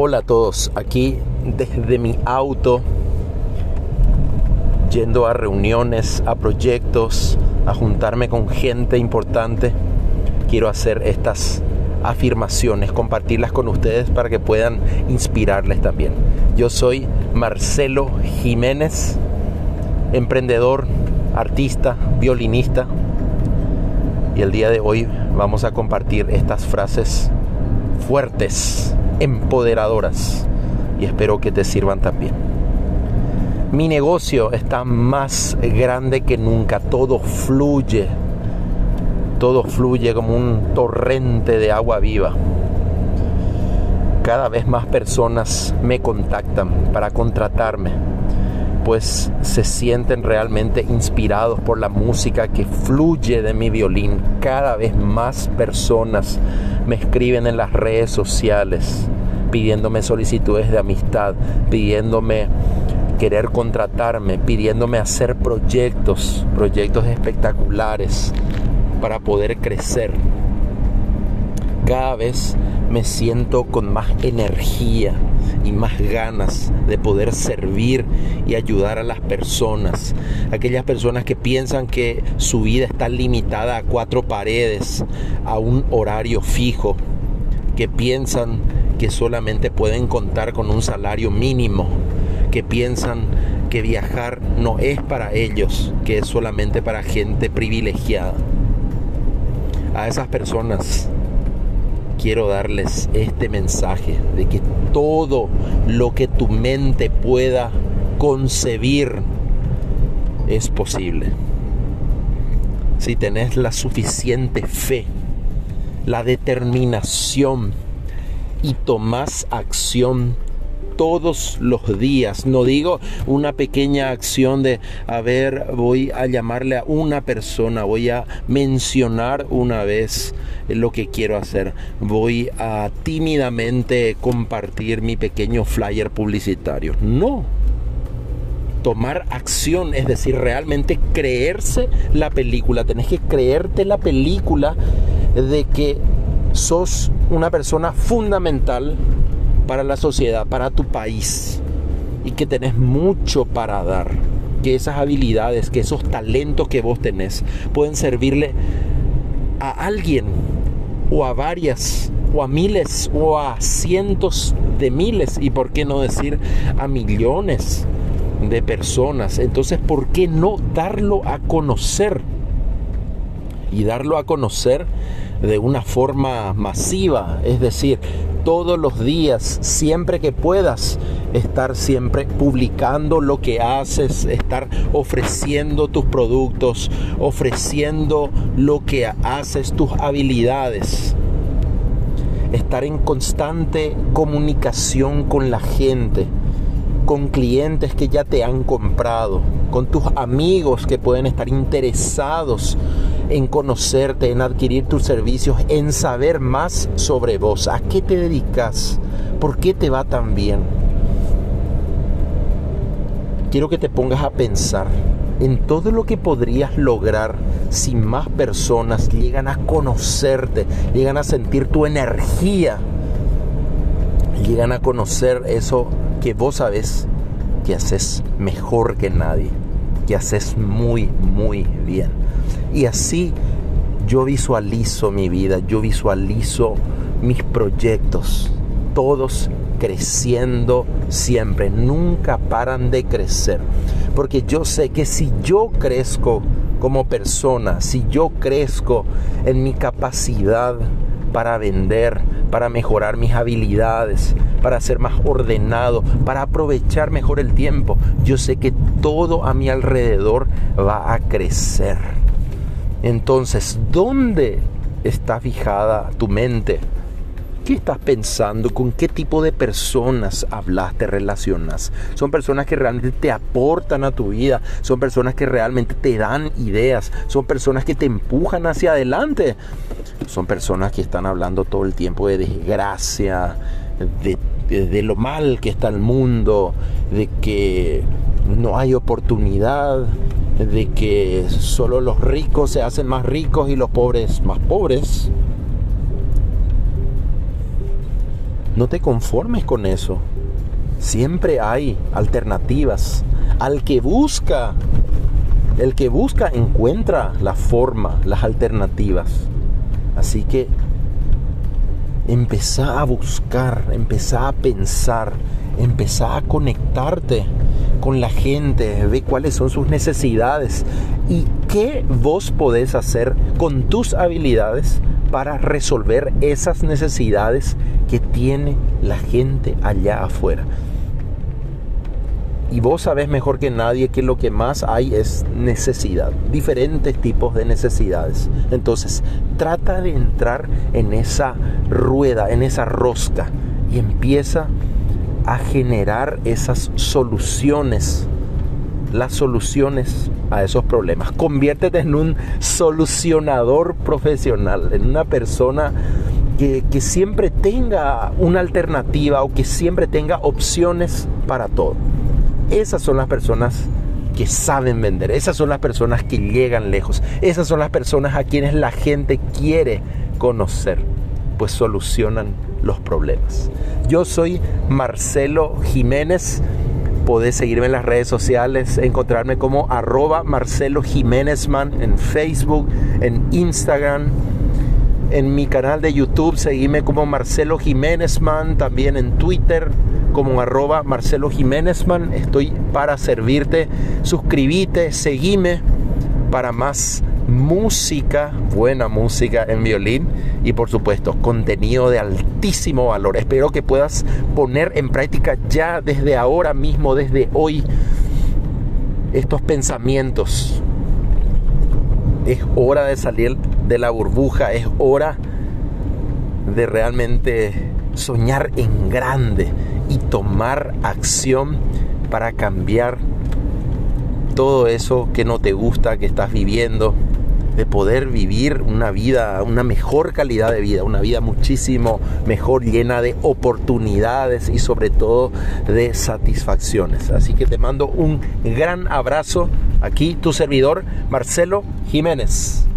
Hola a todos, aquí desde mi auto, yendo a reuniones, a proyectos, a juntarme con gente importante, quiero hacer estas afirmaciones, compartirlas con ustedes para que puedan inspirarles también. Yo soy Marcelo Jiménez, emprendedor, artista, violinista, y el día de hoy vamos a compartir estas frases fuertes empoderadoras y espero que te sirvan también. Mi negocio está más grande que nunca, todo fluye, todo fluye como un torrente de agua viva. Cada vez más personas me contactan para contratarme, pues se sienten realmente inspirados por la música que fluye de mi violín. Cada vez más personas me escriben en las redes sociales pidiéndome solicitudes de amistad, pidiéndome querer contratarme, pidiéndome hacer proyectos, proyectos espectaculares para poder crecer. Cada vez me siento con más energía y más ganas de poder servir y ayudar a las personas. Aquellas personas que piensan que su vida está limitada a cuatro paredes, a un horario fijo, que piensan que solamente pueden contar con un salario mínimo, que piensan que viajar no es para ellos, que es solamente para gente privilegiada. A esas personas quiero darles este mensaje de que todo lo que tu mente pueda concebir es posible. Si tenés la suficiente fe, la determinación y tomás acción todos los días. No digo una pequeña acción de, a ver, voy a llamarle a una persona, voy a mencionar una vez lo que quiero hacer. Voy a tímidamente compartir mi pequeño flyer publicitario. No. Tomar acción, es decir, realmente creerse la película. Tenés que creerte la película de que sos una persona fundamental para la sociedad, para tu país y que tenés mucho para dar. Que esas habilidades, que esos talentos que vos tenés pueden servirle a alguien o a varias o a miles o a cientos de miles y por qué no decir a millones de personas. Entonces, ¿por qué no darlo a conocer? Y darlo a conocer de una forma masiva, es decir, todos los días, siempre que puedas, estar siempre publicando lo que haces, estar ofreciendo tus productos, ofreciendo lo que haces, tus habilidades. Estar en constante comunicación con la gente, con clientes que ya te han comprado, con tus amigos que pueden estar interesados en conocerte, en adquirir tus servicios, en saber más sobre vos. ¿A qué te dedicas? ¿Por qué te va tan bien? Quiero que te pongas a pensar en todo lo que podrías lograr si más personas llegan a conocerte, llegan a sentir tu energía, llegan a conocer eso que vos sabes que haces mejor que nadie, que haces muy, muy bien. Y así yo visualizo mi vida, yo visualizo mis proyectos, todos creciendo siempre, nunca paran de crecer. Porque yo sé que si yo crezco como persona, si yo crezco en mi capacidad para vender, para mejorar mis habilidades, para ser más ordenado, para aprovechar mejor el tiempo, yo sé que todo a mi alrededor va a crecer. Entonces, ¿dónde está fijada tu mente? ¿Qué estás pensando? ¿Con qué tipo de personas hablas, te relacionas? Son personas que realmente te aportan a tu vida, son personas que realmente te dan ideas, son personas que te empujan hacia adelante, son personas que están hablando todo el tiempo de desgracia, de, de lo mal que está el mundo, de que no hay oportunidad, de que solo los ricos se hacen más ricos y los pobres más pobres. No te conformes con eso. Siempre hay alternativas. Al que busca, el que busca encuentra la forma, las alternativas. Así que empezá a buscar, empezá a pensar, empezá a conectarte con la gente, ve cuáles son sus necesidades y qué vos podés hacer con tus habilidades para resolver esas necesidades que tiene la gente allá afuera. Y vos sabés mejor que nadie que lo que más hay es necesidad, diferentes tipos de necesidades. Entonces, trata de entrar en esa rueda, en esa rosca y empieza a generar esas soluciones, las soluciones a esos problemas. Conviértete en un solucionador profesional, en una persona que, siempre tenga una alternativa o que siempre tenga opciones para todo. Esas son las personas que saben vender, esas son las personas que llegan lejos, esas son las personas a quienes la gente quiere conocer, pues solucionan los problemas. Yo soy Marcelo Jiménez. Podés seguirme en las redes sociales, encontrarme como arroba Marcelo Jiménezman en Facebook, en Instagram, en mi canal de YouTube, seguime como Marcelo Jiménezman, también en Twitter como arroba Marcelo Jiménezman. Estoy para servirte. Suscríbete, seguime para más música, buena música en violín y por supuesto contenido de altísimo valor. Espero que puedas poner en práctica ya desde ahora mismo, desde hoy, estos pensamientos. Es hora de salir de la burbuja, es hora de realmente soñar en grande y tomar acción para cambiar todo eso que no te gusta, que estás viviendo, de poder vivir una vida, una mejor calidad de vida, una vida muchísimo mejor, llena de oportunidades y sobre todo de satisfacciones. Así que te mando un gran abrazo aquí, tu servidor Marcelo Jiménez.